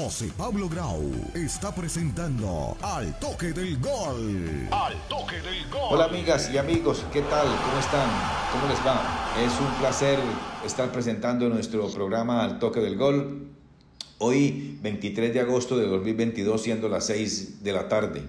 José Pablo Grau está presentando Al Toque del Gol. Al Toque del Gol. Hola amigas y amigos, ¿qué tal? ¿Cómo están? ¿Cómo les va? Es un placer estar presentando nuestro programa Al Toque del Gol. Hoy, 23 de agosto de 2022, siendo las 6 de la tarde.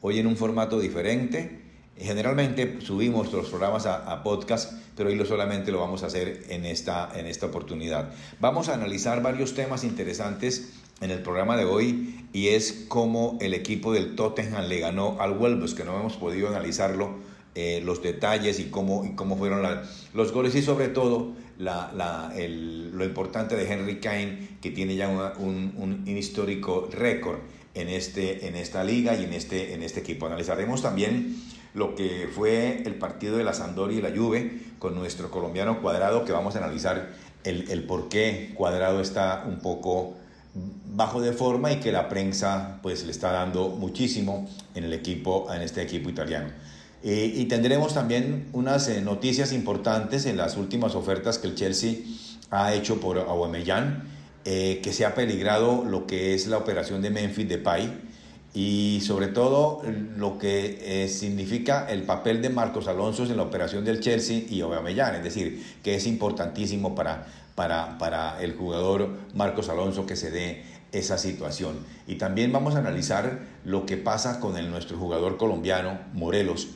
Hoy en un formato diferente. Generalmente subimos los programas a, podcast, pero hoy lo solamente lo vamos a hacer en esta, en esta oportunidad. Vamos a analizar varios temas interesantes en el programa de hoy y es cómo el equipo del Tottenham le ganó al Wolves, que no hemos podido analizarlo, eh, los detalles y cómo, cómo fueron los goles y sobre todo lo importante de Henry Kane, que tiene ya un, un, histórico récord en, este, en esta liga y en este, en este equipo. Analizaremos también lo que fue el partido de la Sampdoria y la Juve con nuestro colombiano Cuadrado, que vamos a analizar el, el por qué Cuadrado está un poco bajo de forma y que la prensa pues le está dando muchísimo en el equipo en este equipo italiano. Eh, y tendremos también unas eh, noticias importantes en las últimas ofertas que el Chelsea ha hecho por Aubameyang eh, que se ha peligrado lo que es la operación de Memphis Depay y sobre todo lo que significa el papel de Marcos Alonso en la operación del Chelsea y Aubameyang, es decir, que es importantísimo para para, para el jugador Marcos Alonso que se dé esa situación. Y también vamos a analizar lo que pasa con el, nuestro jugador colombiano Morelos,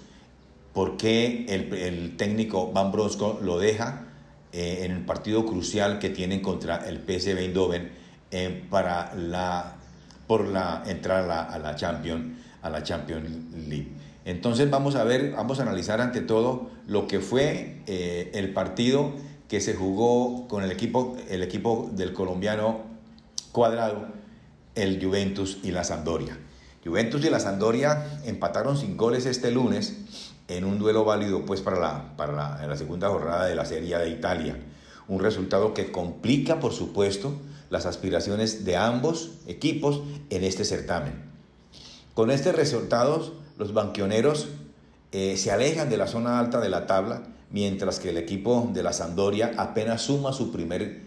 por qué el, el técnico Van Brosco lo deja eh, en el partido crucial que tienen contra el PSV Eindhoven eh, para la, por la entrada a la, a la Champions a la Champions League. Entonces vamos a ver, vamos a analizar ante todo lo que fue eh, el partido que se jugó con el equipo, el equipo del colombiano Cuadrado, el Juventus y la Sampdoria. Juventus y la Sampdoria empataron sin goles este lunes en un duelo válido pues para la, para la, la segunda jornada de la Serie de Italia. Un resultado que complica, por supuesto, las aspiraciones de ambos equipos en este certamen. Con este resultado, los banquioneros eh, se alejan de la zona alta de la tabla mientras que el equipo de la Sampdoria apenas suma su primer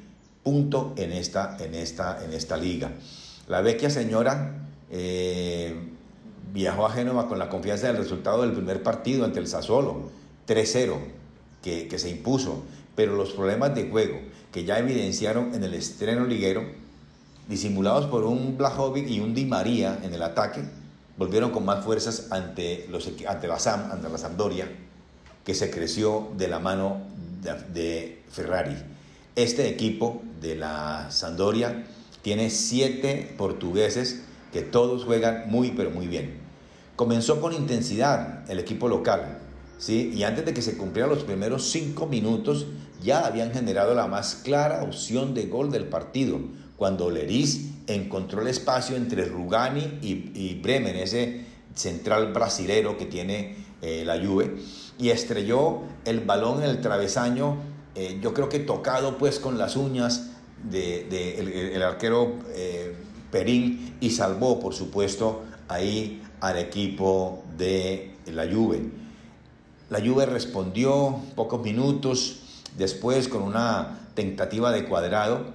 punto en esta, en esta, en esta liga. La vecchia señora eh, viajó a Génova con la confianza del resultado del primer partido ante el Sassuolo, 3-0, que, que, se impuso, pero los problemas de juego que ya evidenciaron en el estreno liguero, disimulados por un Blajovic y un Di María en el ataque, volvieron con más fuerzas ante, los, ante, la, Sam, ante la Sampdoria, que se creció de la mano de, Ferrari. Este equipo de la Sandoria tiene siete portugueses que todos juegan muy pero muy bien. Comenzó con intensidad el equipo local, ¿sí? y antes de que se cumplieran los primeros cinco minutos ya habían generado la más clara opción de gol del partido, cuando Leris encontró el espacio entre Rugani y, Bremen, ese central brasilero que tiene eh, la Juve y estrelló el balón en el travesaño, eh, yo creo que tocado pues con las uñas de, el, arquero eh, Perín y salvó por supuesto ahí al equipo de la Juve. La Juve respondió pocos minutos después con una tentativa de cuadrado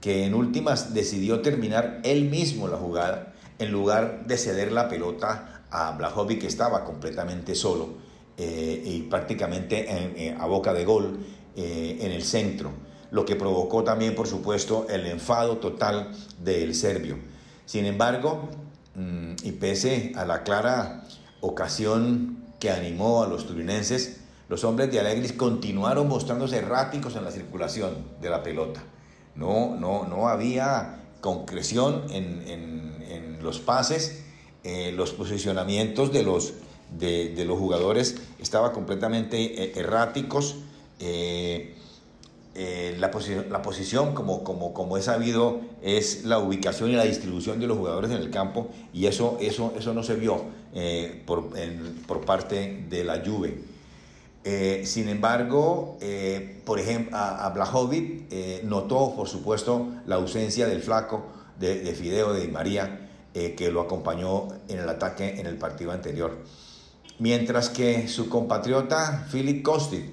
que en últimas decidió terminar él mismo la jugada en lugar de ceder la pelota a Blajovic que estaba completamente solo eh, y prácticamente eh, a boca de gol eh, en el centro, lo que provocó también, por supuesto, el enfado total del serbio. Sin embargo, mm, y pese a la clara ocasión que animó a los turinenses, los hombres de Alegris continuaron mostrándose erráticos en la circulación de la pelota. No, no, no había concreción en, en los pases, los posicionamientos de los de, los jugadores estaba completamente eh, erráticos. Eh, eh, la, la, posición, como, como, como he sabido, es la ubicación y la distribución de los jugadores en el campo y eso, eso, eso no se vio por, por, parte de la Juve. sin embargo, por ejemplo, a, a Blajovic notó, por supuesto, la ausencia del flaco de, de Fideo de María, que lo acompañó en el ataque en el partido anterior. Mientras que su compatriota Philip Kostic,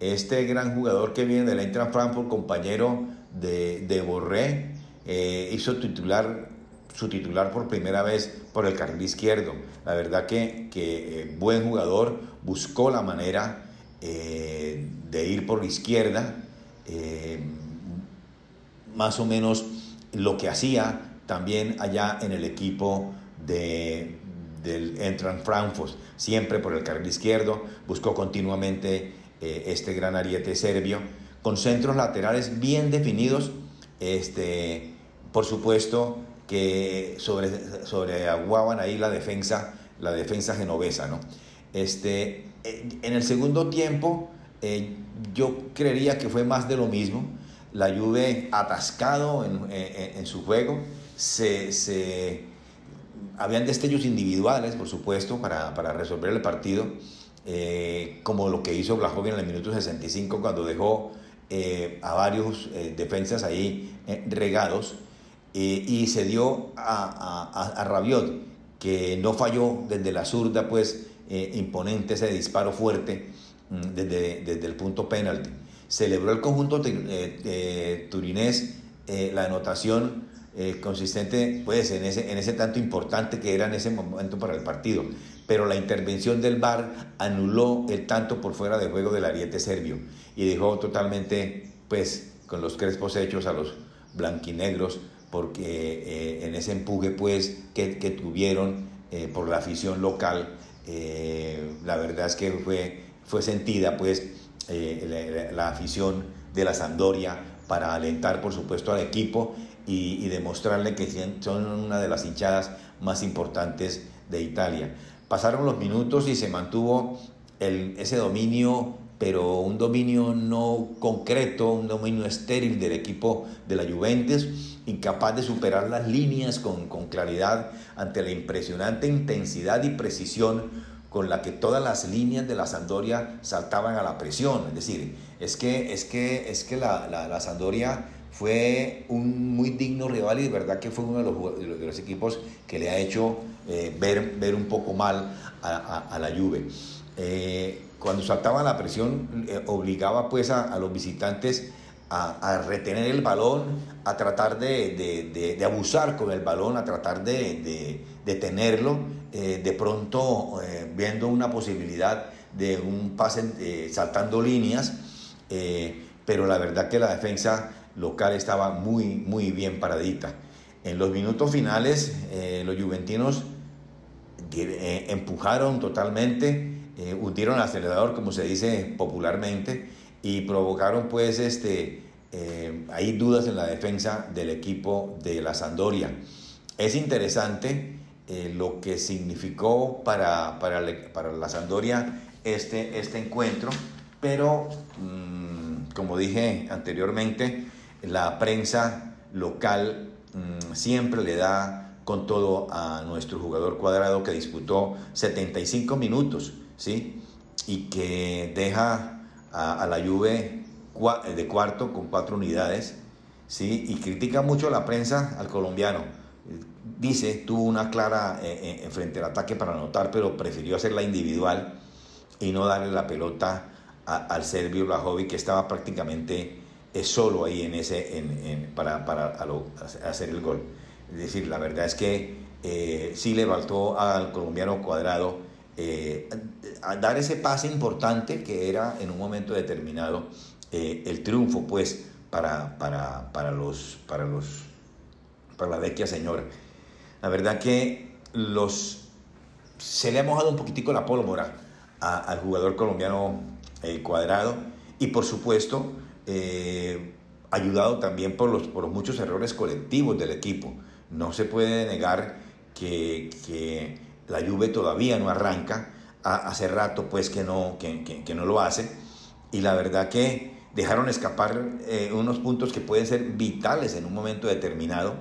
este gran jugador que viene del Eintracht Frankfurt, compañero de, de Borré, eh, hizo titular su titular por primera vez por el carril izquierdo. La verdad que, que eh, buen jugador, buscó la manera eh, de ir por la izquierda, eh, más o menos lo que hacía también allá en el equipo de, del Entran Frankfurt, siempre por el carril izquierdo, buscó continuamente este gran ariete serbio, con centros laterales bien definidos, este, por supuesto, que sobre, sobreaguaban ahí la defensa, la defensa genovesa, ¿no? Este, en el segundo tiempo, eh, yo creería que fue más de lo mismo. La Juve atascado en, su juego, se, se, habían destellos individuales, por supuesto, para, para resolver el partido, eh, como lo que hizo Blajovic en el minuto 65 cuando dejó eh, a varios defensas ahí regados eh, y se dio a, a, Rabiot, que no falló desde la zurda, pues eh, imponente ese disparo fuerte mm, desde, desde, el punto penalti. Celebró el conjunto eh, turinés la anotación consistente pues en ese, en ese tanto importante que era en ese momento para el partido. Pero la intervención del VAR anuló el tanto por fuera de juego del ariete serbio y dejó totalmente pues con los crespos hechos a los blanquinegros porque eh, en ese empuje pues que, tuvieron eh, por la afición local, eh, la verdad es que fue, fue sentida pues la, afición de la Sandoria para alentar por supuesto al equipo y, demostrarle que son una de las hinchadas más importantes de Italia. Pasaron los minutos y se mantuvo el, ese dominio pero un dominio no concreto, un dominio estéril del equipo de la Juventus incapaz de superar las líneas con, claridad ante la impresionante intensidad y precisión con la que todas las líneas de la Sandoria saltaban a la presión. Es decir, es que, es que, es que la, la, Sandoria fue un muy digno rival y de verdad que fue uno de los, de equipos que le ha hecho eh, ver, ver un poco mal a, la Juve. Eh, cuando saltaba la presión eh, obligaba pues a, los visitantes a, retener el balón, a tratar de, abusar con el balón, a tratar de, tenerlo, de pronto viendo una posibilidad de un pase saltando líneas, pero la verdad que la defensa local estaba muy, muy bien paradita. En los minutos finales, los juventinos empujaron totalmente, hundieron el acelerador, como se dice popularmente, y provocaron pues este, eh, hay dudas en la defensa del equipo de la Sandoria. Es interesante eh, lo que significó para, para, la Sandoria este, este encuentro, pero mm, como dije anteriormente, la prensa local mm, siempre le da con todo a nuestro jugador cuadrado que disputó 75 minutos, ¿sí? Y que deja a, la Juve de cuarto con cuatro unidades, ¿sí? y critica mucho la prensa al colombiano. Dice, tuvo una clara eh, eh frente al ataque para anotar, pero prefirió hacerla individual y no darle la pelota al serbio Blajovic, que estaba prácticamente eh, solo ahí en ese, en, para, para hacer el gol. Es decir, la verdad es que eh, sí le faltó al colombiano cuadrado eh, a dar ese pase importante que era en un momento determinado eh, el triunfo, pues, para, para, para, los, para, los, para la vecchia señora. La verdad que los, se le ha mojado un poquitico la pólvora al jugador colombiano eh, cuadrado y por supuesto ayudado también por los, por muchos errores colectivos del equipo. No se puede negar que, que la Juve todavía no arranca, hace rato pues que no, que, no lo hace, y la verdad que dejaron escapar eh, unos puntos que pueden ser vitales en un momento determinado,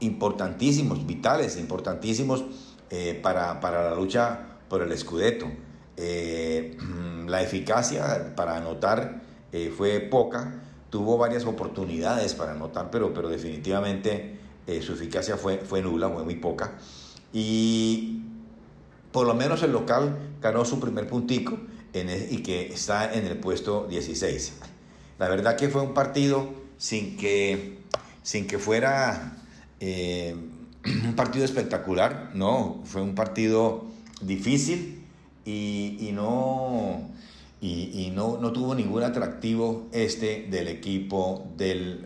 importantísimos, vitales, importantísimos eh, para, la lucha por el escudeto. Eh, la eficacia para anotar fue poca, tuvo varias oportunidades para anotar, pero, pero definitivamente su eficacia fue, fue nula, fue muy poca y por lo menos el local ganó su primer puntico y que está en el puesto 16. La verdad que fue un partido sin que, sin que fuera Eh, un partido espectacular, no, fue un partido difícil y, no, y, no, no, tuvo ningún atractivo este del equipo de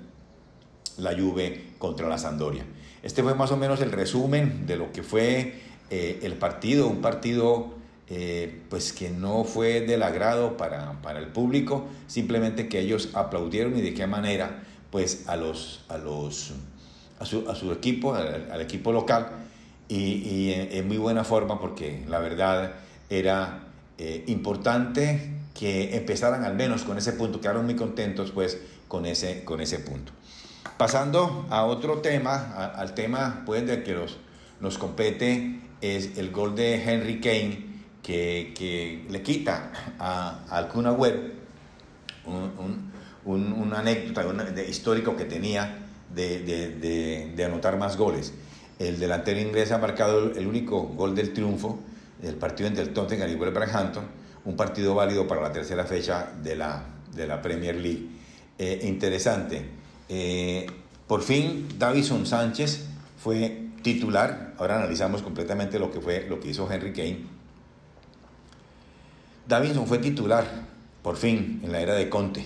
la Juve contra la Sandoria. Este fue más o menos el resumen de lo que fue eh, el partido, un partido eh, pues que no fue del agrado para, para, el público, simplemente que ellos aplaudieron y de qué manera pues a los, a los a su, a su equipo, al, equipo local, y, en, muy buena forma porque la verdad era eh, importante que empezaran al menos con ese punto, quedaron muy contentos pues con ese, con ese punto. Pasando a otro tema, al tema pues de que los, nos compete es el gol de Henry Kane que, que le quita a, al Kun un, un, un, anécdota de histórico que tenía de, de, de, anotar más goles. El delantero inglés ha marcado el único gol del triunfo del partido entre el Tottenham y Wolverhampton, un partido válido para la tercera fecha de la, de la Premier League. Eh, interesante. Eh, por fin, Davison Sánchez fue titular. Ahora analizamos completamente lo que fue lo que hizo Henry Kane. Davison fue titular, por fin, en la era de Conte,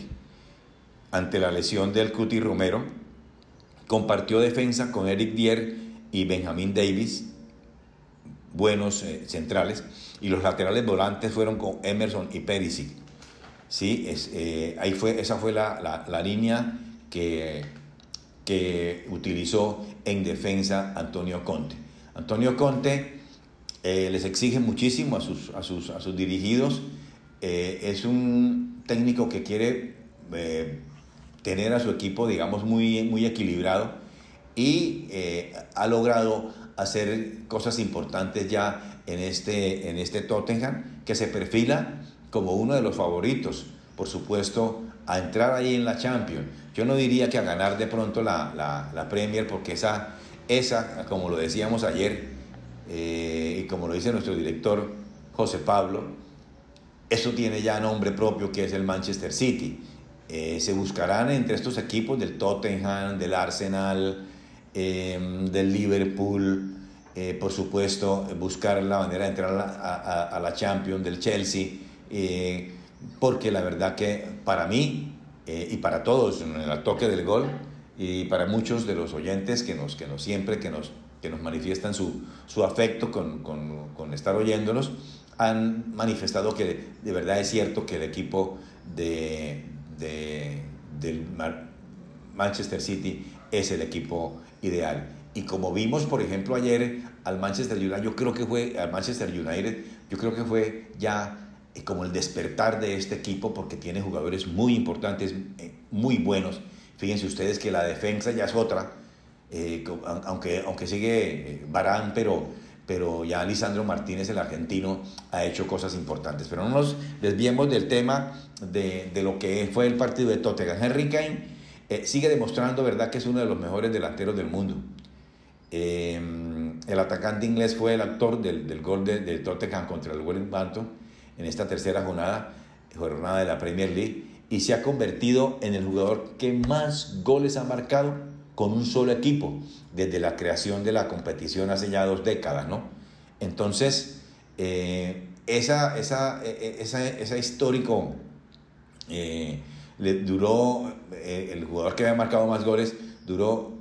ante la lesión del Cuti Romero Compartió defensa con Eric Dier y Benjamin Davis, buenos eh, centrales, y los laterales volantes fueron con Emerson y Perisic. Sí, eh, ahí fue, esa fue la, línea que, que utilizó en defensa Antonio Conte. Antonio Conte eh, les exige muchísimo a sus, a sus, a sus dirigidos. es un técnico que quiere tener a su equipo, digamos, muy, muy equilibrado y eh, ha logrado hacer cosas importantes ya en este, en este Tottenham, que se perfila como uno de los favoritos, por supuesto, a entrar ahí en la Champions. Yo no diría que a ganar de pronto la, la, Premier, porque esa, esa, como lo decíamos ayer, eh, y como lo dice nuestro director José Pablo, eso tiene ya nombre propio que es el Manchester City. Eh, se buscarán entre estos equipos del Tottenham, del Arsenal, em, del Liverpool, eh, por supuesto, buscar la manera de entrar a, la Champions, del Chelsea, eh, porque la verdad que para mí y para todos en el toque del gol y para muchos de los oyentes que nos, que nos siempre que nos, que nos manifiestan su, su afecto con, con, con estar oyéndolos, han manifestado que de verdad es cierto que el equipo de, de, del Manchester City es el equipo ideal. Y como vimos, por ejemplo, ayer al Manchester United, yo creo que fue al Manchester United, yo creo que fue ya eh, como el despertar de este equipo porque tiene jugadores muy importantes, eh, muy buenos. Fíjense ustedes que la defensa ya es otra, eh, aunque, aunque sigue Barán, pero pero ya Lisandro Martínez, el argentino, ha hecho cosas importantes. Pero no nos desviemos del tema de, de lo que fue el partido de Tottenham. Henry Kane sigue demostrando, ¿verdad?, que es uno de los mejores delanteros del mundo. Eh, el atacante inglés fue el actor del, gol de, de, Tottenham contra el Wolverhampton en esta tercera jornada, jornada de la Premier League y se ha convertido en el jugador que más goles ha marcado con un solo equipo desde la creación de la competición hace ya dos décadas, ¿no? Entonces, eh, esa, esa, e, e, esa, esa, histórico eh, duró, eh, el jugador que había marcado más goles duró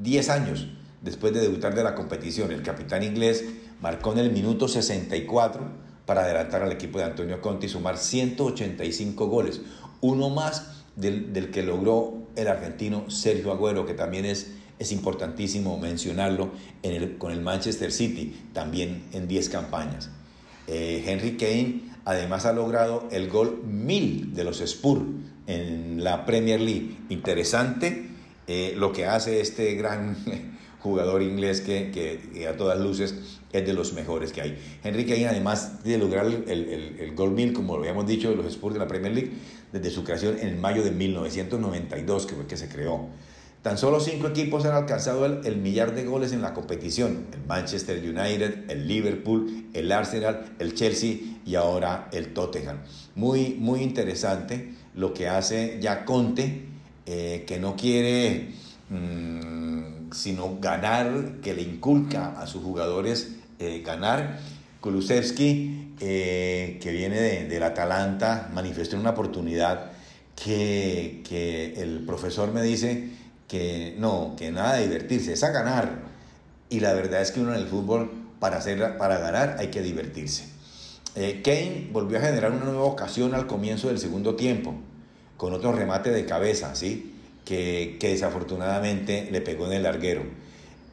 10 años después de debutar de la competición. El capitán inglés marcó en el minuto 64 para adelantar al equipo de Antonio Conte y sumar 185 goles, uno más del, que logró el argentino Sergio Agüero, que también es, es importantísimo mencionarlo en el, con el Manchester City, también en 10 campañas. Eh, Henry Kane además ha logrado el gol 1000 de los Spurs en la Premier League. Interesante eh, lo que hace este gran jugador inglés que, que, a todas luces es de los mejores que hay. Henry Kane además de lograr el, el, el gol 1000, como lo habíamos dicho, de los Spurs de la Premier League, desde su creación en mayo de 1992, que fue que se creó. Tan solo cinco equipos han alcanzado el, millar de goles en la competición. El Manchester United, el Liverpool, el Arsenal, el Chelsea y ahora el Tottenham. Muy, muy interesante lo que hace ya Conte, eh, que no quiere mm, sino ganar, que le inculca a sus jugadores eh, ganar. Kulusevski, eh, que viene de, del Atalanta, manifestó una oportunidad que, que, el profesor me dice que no, que nada de divertirse, es a ganar. Y la verdad es que uno en el fútbol, para, hacer, para ganar, hay que divertirse. Eh, Kane volvió a generar una nueva ocasión al comienzo del segundo tiempo, con otro remate de cabeza, ¿sí? Que, que desafortunadamente le pegó en el larguero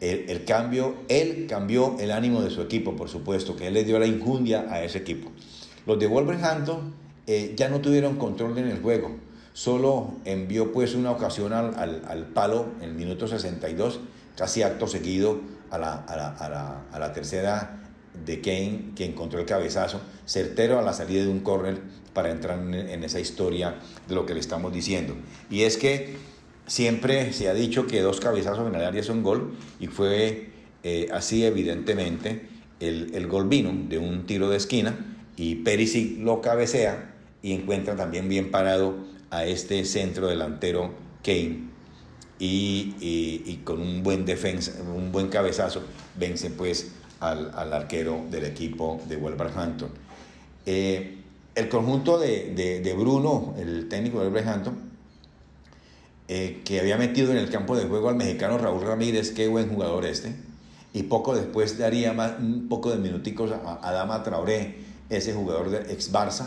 el, cambio, él cambió el ánimo de su equipo, por supuesto, que él le dio la injundia a ese equipo. Los de Wolverhampton eh, ya no tuvieron control en el juego, solo envió pues una ocasión al, palo en el minuto 62, casi acto seguido a la, a la, tercera de Kane, que encontró el cabezazo, certero a la salida de un córner para entrar en, en esa historia de lo que le estamos diciendo. Y es que Siempre se ha dicho que dos cabezazos en el área son gol y fue eh, así evidentemente el, el, gol vino de un tiro de esquina y Perisic lo cabecea y encuentra también bien parado a este centro delantero Kane y, y, con un buen defensa, un buen cabezazo vence pues al, al arquero del equipo de Wolverhampton. Eh, el conjunto de, de, de, Bruno, el técnico de Wolverhampton, eh, que había metido en el campo de juego al mexicano Raúl Ramírez, qué buen jugador este, y poco después daría más, un poco de minuticos a, Adama Traoré, ese jugador de ex Barça.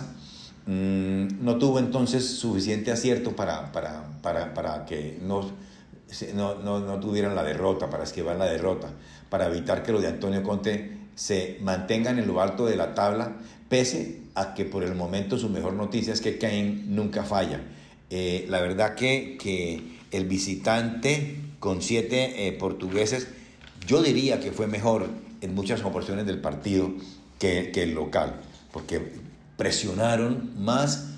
Mm, no tuvo entonces suficiente acierto para, para, para, para que no, no, no, no, tuvieran la derrota, para esquivar la derrota, para evitar que lo de Antonio Conte se mantengan en lo alto de la tabla, pese a que por el momento su mejor noticia es que Kane nunca falla. Eh, la verdad que, que, el visitante con siete eh, portugueses, yo diría que fue mejor en muchas oportunidades del partido que, que el local, porque presionaron más,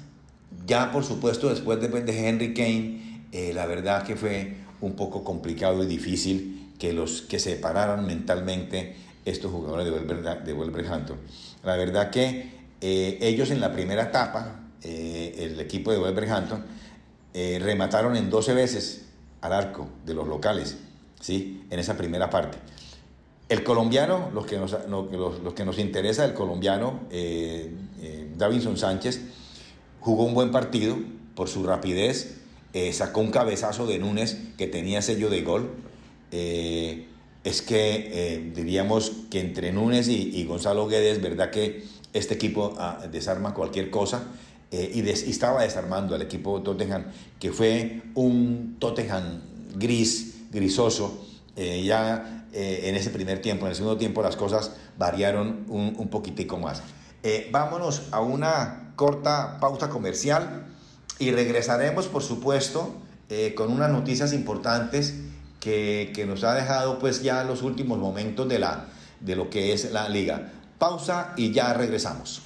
ya por supuesto después de, de Henry Kane, eh, la verdad que fue un poco complicado y difícil que los que se separaran mentalmente estos jugadores de, de Wolverhampton. La verdad que ellos en la primera etapa, el equipo de Wolverhampton, eh, remataron en 12 veces al arco de los locales, ¿sí? En esa primera parte. El colombiano, los que nos, los, que nos interesa, el colombiano eh, eh, Davinson Sánchez, jugó un buen partido por su rapidez, sacó un cabezazo de Núñez que tenía sello de gol. es que diríamos que entre Núñez y, Gonzalo Guedes, verdad que este equipo ah, desarma cualquier cosa. Eh, y, estaba desarmando al equipo Tottenham, que fue un Tottenham gris, grisoso. Eh, ya eh, en ese primer tiempo, en el segundo tiempo las cosas variaron un, un poquitico más. vámonos a una corta pausa comercial y regresaremos, por supuesto, con unas noticias importantes que, que, nos ha dejado pues ya los últimos momentos de, la, de lo que es la liga. Pausa y ya regresamos.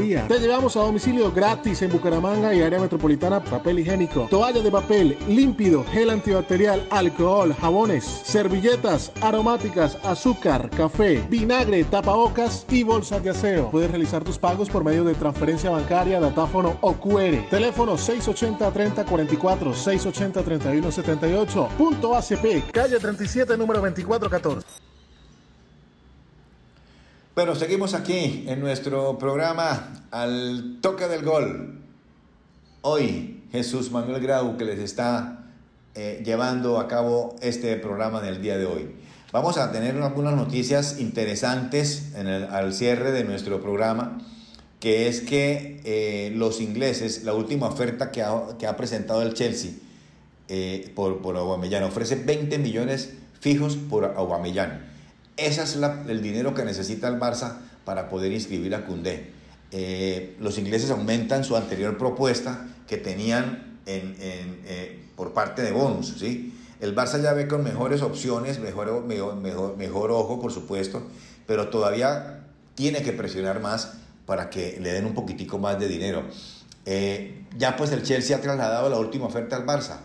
Te llevamos a domicilio gratis en Bucaramanga y área metropolitana, papel higiénico, toalla de papel, límpido, gel antibacterial, alcohol, jabones, servilletas, aromáticas, azúcar, café, vinagre, tapa y bolsas de aseo. Puedes realizar tus pagos por medio de transferencia bancaria, datáfono o QR. Teléfono 680-3044, 680-3178. Punto ACP, calle 37, número 2414. Bueno, seguimos aquí en nuestro programa Al Toque del Gol. Hoy Jesús Manuel Grau que les está eh, llevando a cabo este programa del día de hoy. Vamos a tener algunas noticias interesantes en el, al cierre de nuestro programa, que es que eh, los ingleses, la última oferta que ha, que ha presentado el Chelsea eh, por, por Aubameyang, ofrece 20 millones fijos por Aubameyang. Ese es el dinero que necesita el Barça para poder inscribir a Cundé. eh, los ingleses aumentan su anterior propuesta que tenían en, eh, por parte de bonus, ¿sí? El Barça ya ve con mejores opciones, mejor, mejor, mejor, ojo, por supuesto, pero todavía tiene que presionar más para que le den un poquitico más de dinero. Eh, ya pues el Chelsea ha trasladado la última oferta al Barça,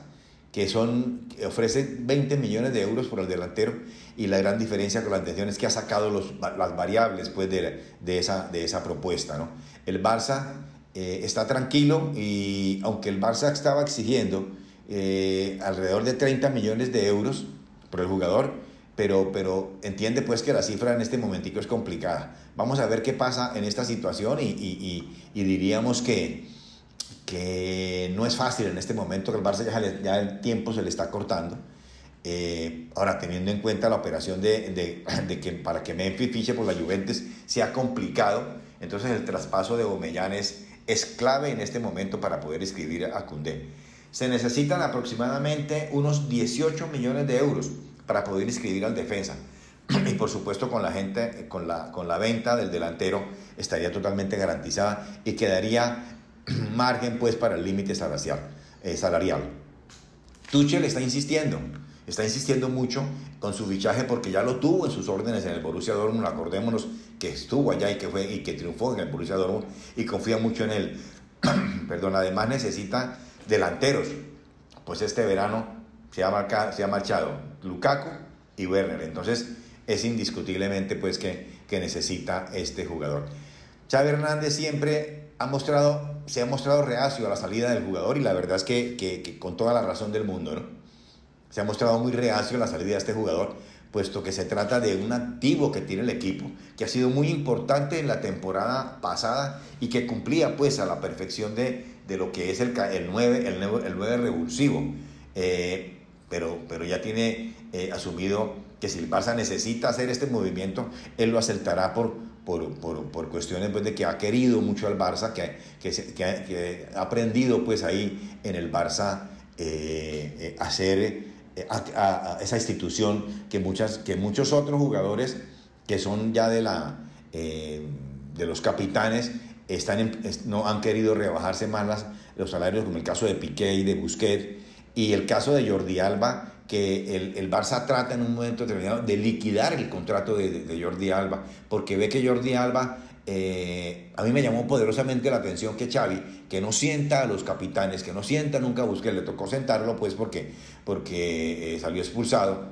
que son, ofrece 20 millones de euros por el delantero y la gran diferencia con la atención es que ha sacado los, las variables pues, de, de, esa, de esa propuesta. ¿no? El Barça eh, está tranquilo y aunque el Barça estaba exigiendo eh, alrededor de 30 millones de euros por el jugador, pero, pero entiende pues que la cifra en este momentico es complicada. Vamos a ver qué pasa en esta situación y, y, y, diríamos que, que no es fácil en este momento, que el Barça ya, ya el tiempo se le está cortando. Eh, ahora, teniendo en cuenta la operación de, de, de, que para que Memphis fiche por la Juventus sea complicado, entonces el traspaso de Omellán es, es clave en este momento para poder inscribir a Cundé. Se necesitan aproximadamente unos 18 millones de euros para poder inscribir al defensa. Y por supuesto con la gente, con la, con la venta del delantero estaría totalmente garantizada y quedaría margen pues para el límite salarial. Eh, salarial. Tuchel está insistiendo, está insistiendo mucho con su fichaje porque ya lo tuvo en sus órdenes en el Borussia Dortmund, acordémonos que estuvo allá y que, fue, y que triunfó en el Borussia Dortmund y confía mucho en él. Perdón, además necesita delanteros. Pues este verano se ha, se ha marchado Lukaku y Werner. Entonces es indiscutiblemente pues que, que necesita este jugador. Xavi Hernández siempre ha mostrado, se ha mostrado reacio a la salida del jugador y la verdad es que, que, con toda la razón del mundo, ¿no? Se ha mostrado muy reacio a la salida de este jugador, puesto que se trata de un activo que tiene el equipo, que ha sido muy importante en la temporada pasada y que cumplía pues a la perfección de, de lo que es el, el 9, el 9, el 9 revulsivo. Eh, pero, pero ya tiene eh, asumido que si el Barça necesita hacer este movimiento, él lo aceptará por, por, por, por cuestiones pues, de que ha querido mucho al Barça, que, que, que, ha aprendido pues ahí en el Barça eh, hacer eh, a, a, esa institución que, muchas, que muchos otros jugadores que son ya de, la, eh, de los capitanes están no han querido rebajarse más las, los salarios, como el caso de Piqué y de Busquets, y el caso de Jordi Alba, que el, el Barça trata en un momento determinado de liquidar el contrato de, de, Jordi Alba, porque ve que Jordi Alba, eh, a mí me llamó poderosamente la atención que Xavi, que no sienta a los capitanes, que no sienta nunca a le tocó sentarlo pues porque, porque eh, salió expulsado,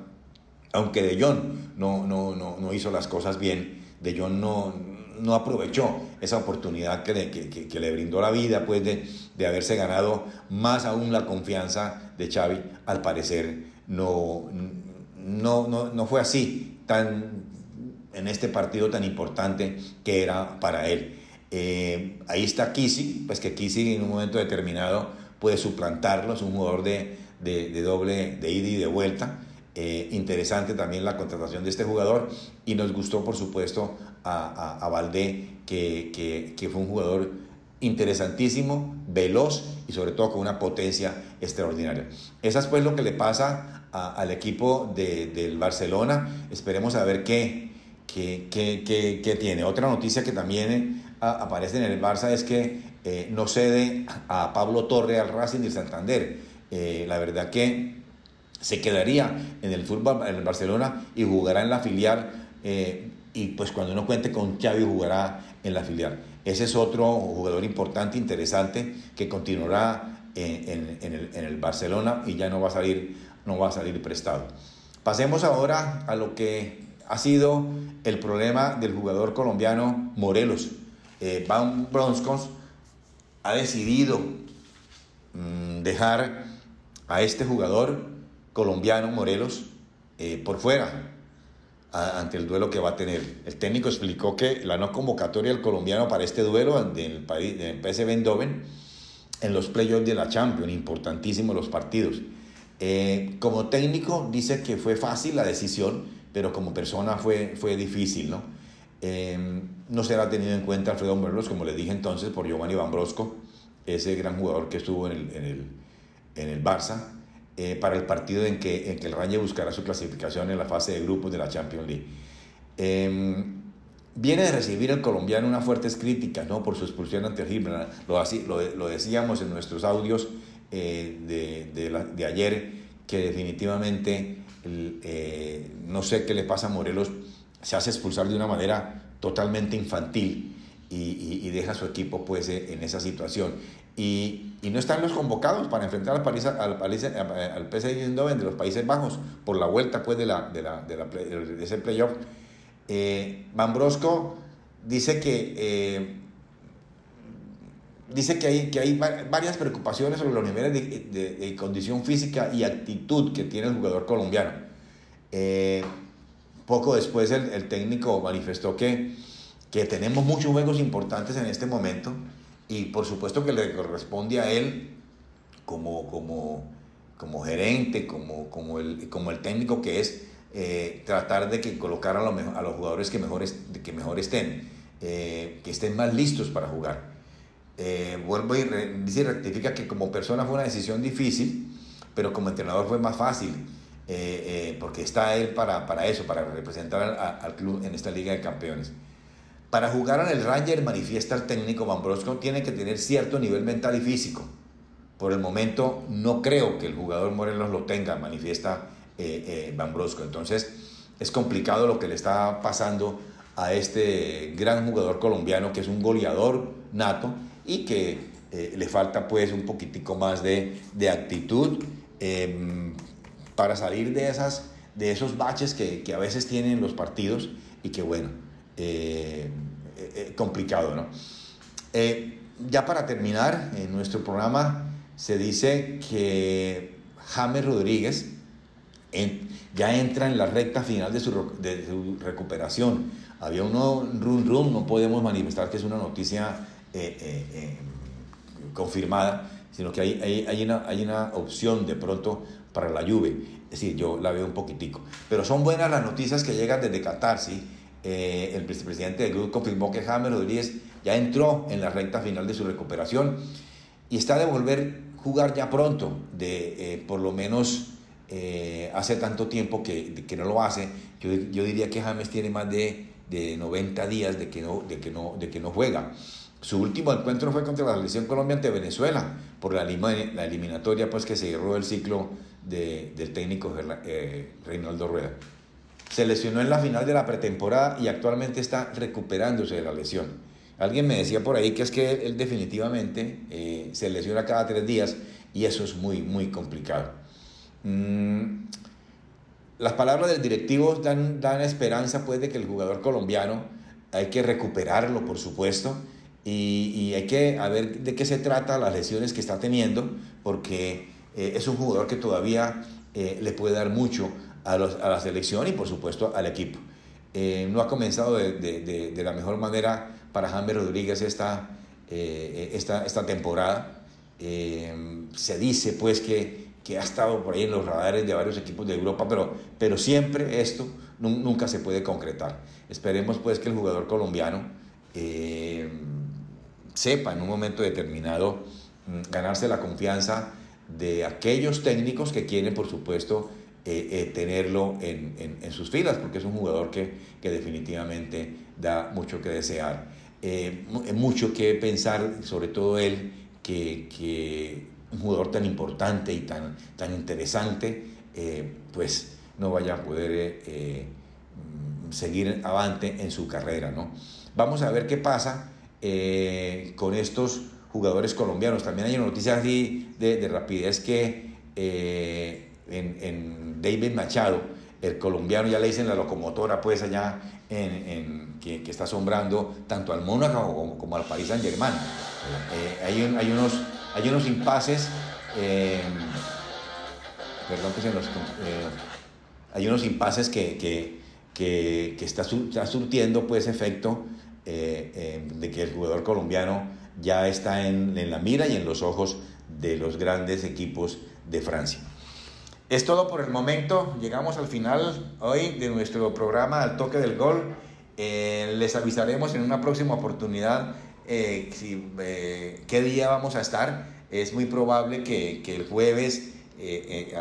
aunque De Jong no, no, no, no hizo las cosas bien, De Jong no, no aprovechó esa oportunidad que le, que, que le brindó la vida, pues de, de, haberse ganado más aún la confianza de Xavi, al parecer no, no, no, no fue así tan en este partido tan importante que era para él. Eh, ahí está Kisi, pues que Kisi en un momento determinado puede suplantarlo, es un jugador de, de, doble, de ida y de vuelta. Eh, interesante también la contratación de este jugador y nos gustó por supuesto a, a, a Valdé que, que, que, fue un jugador interesantísimo, veloz y sobre todo con una potencia extraordinaria. Esa es pues lo que le pasa a, al equipo de, del Barcelona. Esperemos a ver qué, qué, qué, qué, tiene. Otra noticia que también aparece en el Barça es que eh, no cede a Pablo Torre al Racing de Santander. Eh, la verdad que se quedaría en el fútbol en el Barcelona y jugará en la filial eh, y pues cuando uno cuente con Xavi jugará en la filial. Ese es otro jugador importante, interesante, que continuará en, el, Barcelona y ya no va, a salir, no va a salir prestado. Pasemos ahora a lo que ha sido el problema del jugador colombiano Morelos. Eh, Van Bronskos ha decidido mmm, dejar a este jugador colombiano Morelos eh, por fuera ante el duelo que va a tener. El técnico explicó que la no convocatoria del colombiano para este duelo del país, del PSV Eindhoven en los playoffs de la Champions, importantísimos los partidos. Eh, como técnico dice que fue fácil la decisión, pero como persona fue, fue difícil, ¿no? Eh, no será tenido en cuenta Alfredo Morelos, como le dije entonces, por Giovanni Van ese gran jugador que estuvo en el, en el, en el Barça, eh, para el partido en que, en que el Rayo buscará su clasificación en la fase de grupos de la Champions League. Eh, viene de recibir el colombiano unas fuertes críticas ¿no? por su expulsión ante Gibraltar. Lo, lo, lo, decíamos en nuestros audios eh, de, de, de, ayer, que definitivamente eh, no sé qué le pasa a Morelos, se hace expulsar de una manera totalmente infantil y, y, deja a su equipo pues, en esa situación. Y, y, no están los convocados para enfrentar al, París, al, al PSV Eindhoven de los Países Bajos por la vuelta pues, de, la, de, la, de, la, de ese playoff. Eh, Van Brosco dice que, eh, dice que hay, que hay varias preocupaciones sobre los niveles de, condición física y actitud que tiene el jugador colombiano. Eh, poco después el, técnico manifestó que, que tenemos muchos juegos importantes en este momento y por supuesto que le corresponde a él como, como, como gerente, como, como, el, como el técnico que es, eh, tratar de que colocar a, a los jugadores que mejor, que mejor estén, eh, que estén más listos para jugar. Eh, vuelvo y dice, rectifica que como persona fue una decisión difícil, pero como entrenador fue más fácil, porque está él para, para eso, para representar al, club en esta Liga de Campeones. Para jugar en el Ranger, manifiesta el técnico Van Brosco, tiene que tener cierto nivel mental y físico. Por el momento no creo que el jugador Morelos lo tenga, manifiesta eh, eh, Van Brosco. Entonces es complicado lo que le está pasando a este gran jugador colombiano que es un goleador nato y que eh, le falta pues un poquitico más de, de actitud em, para salir de, esas, de esos baches que, que, a veces tienen los partidos y que bueno, complicado, ¿no? ya para terminar, en nuestro programa se dice que James Rodríguez, ya entra en la recta final de su, recuperación. Había uno run run, no podemos manifestar que es una noticia eh, eh, eh, confirmada, sino que hay una opción de pronto para la lluvia. Es decir, yo la veo un poquitico. Pero son buenas las noticias que llegan desde Qatar, ¿sí? El vicepresidente del grupo confirmó que James Rodríguez ya entró en la recta final de su recuperación y está de volver a jugar ya pronto, de por lo menos eh, hace tanto tiempo que, que, no lo hace, yo, yo, diría que James tiene más de, de 90 días de que, no, de, que no, de que no juega. Su último encuentro fue contra la selección Colombia ante Venezuela, por la, eliminatoria pues, que se cerró el ciclo de, del técnico eh, Reinaldo Rueda. Se lesionó en la final de la pretemporada y actualmente está recuperándose de la lesión. Alguien me decía por ahí que es que él, definitivamente eh, se lesiona cada tres días y eso es muy, muy complicado. Mm, las palabras del directivo dan, dan esperanza pues de que el jugador colombiano hay que recuperarlo, por supuesto, y, y, hay que ver de qué se trata las lesiones que está teniendo, porque eh, es un jugador que todavía eh, le puede dar mucho a, los, a, la selección y por supuesto al equipo. Eh, no ha comenzado de, de, de, la mejor manera para James Rodríguez esta, esta, esta temporada. se dice pues que que ha estado por ahí en los radares de varios equipos de Europa, pero, pero siempre esto nunca se puede concretar. Esperemos pues que el jugador colombiano eh, sepa en un momento determinado mm, ganarse la confianza de aquellos técnicos que quieren, por supuesto, eh, eh, tenerlo en, en, sus filas, porque es un jugador que, que definitivamente da mucho que desear. mucho que pensar, sobre todo él, que, que un jugador tan importante y tan, tan interesante, eh, pues no vaya a poder eh, eh, seguir avante en su carrera. ¿no? Vamos a ver qué pasa con estos jugadores colombianos. También hay una noticia así de, rapidez que en, David Machado, el colombiano, ya le dicen la locomotora, pues allá en, que, está asombrando tanto al Mónaco como, al Paris Saint Germain. hay, hay unos hay unos impases, eh, perdón que se nos, eh, hay unos impases que, que, que, que está, está, surtiendo pues efecto eh, de que el jugador colombiano ya está en, en la mira y en los ojos de los grandes equipos de Francia. Es todo por el momento. Llegamos al final hoy de nuestro programa Al Toque del Gol. les avisaremos en una próxima oportunidad eh, eh, qué día vamos a estar. Es muy probable que, que el jueves eh,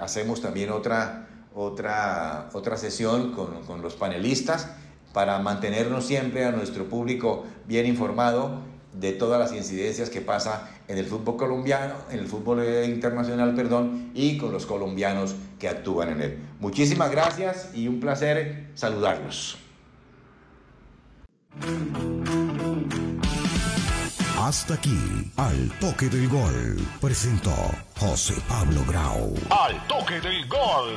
hacemos también otra, otra, otra sesión con, con, los panelistas para mantenernos siempre a nuestro público bien informado de todas las incidencias que pasa en el fútbol colombiano, en el fútbol eh, internacional, perdón, y con los colombianos que actúan en él. Muchísimas gracias y un placer saludarlos. Hasta aquí, al toque del gol, presentó José Pablo Grau. Al toque del gol.